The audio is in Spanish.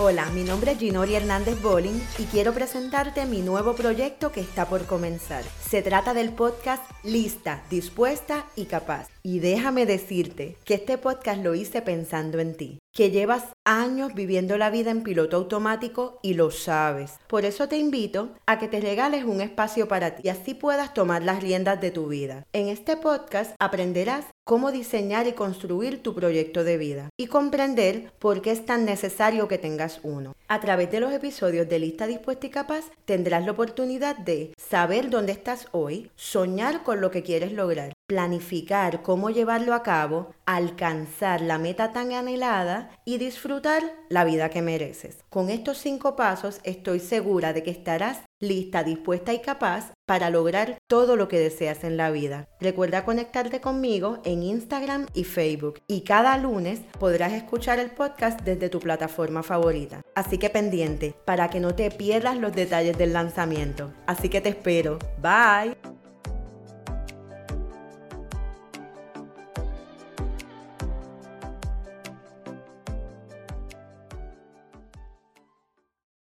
Hola, mi nombre es Ginori Hernández Bolling y quiero presentarte mi nuevo proyecto que está por comenzar. Se trata del podcast Lista, Dispuesta y Capaz. Y déjame decirte que este podcast lo hice pensando en ti, que llevas años viviendo la vida en piloto automático y lo sabes. Por eso te invito a que te regales un espacio para ti y así puedas tomar las riendas de tu vida. En este podcast aprenderás cómo diseñar y construir tu proyecto de vida y comprender por qué es tan necesario que tengas uno. A través de los episodios de Lista Dispuesta y Capaz tendrás la oportunidad de saber dónde estás hoy, soñar con lo que quieres lograr, planificar cómo llevarlo a cabo, alcanzar la meta tan anhelada y disfrutar la vida que mereces. Con estos cinco pasos estoy segura de que estarás lista, dispuesta y capaz para lograr todo lo que deseas en la vida. Recuerda conectarte conmigo en Instagram y Facebook y cada lunes podrás escuchar el podcast desde tu plataforma favorita. Así que pendiente para que no te pierdas los detalles del lanzamiento. Así que te espero. Bye.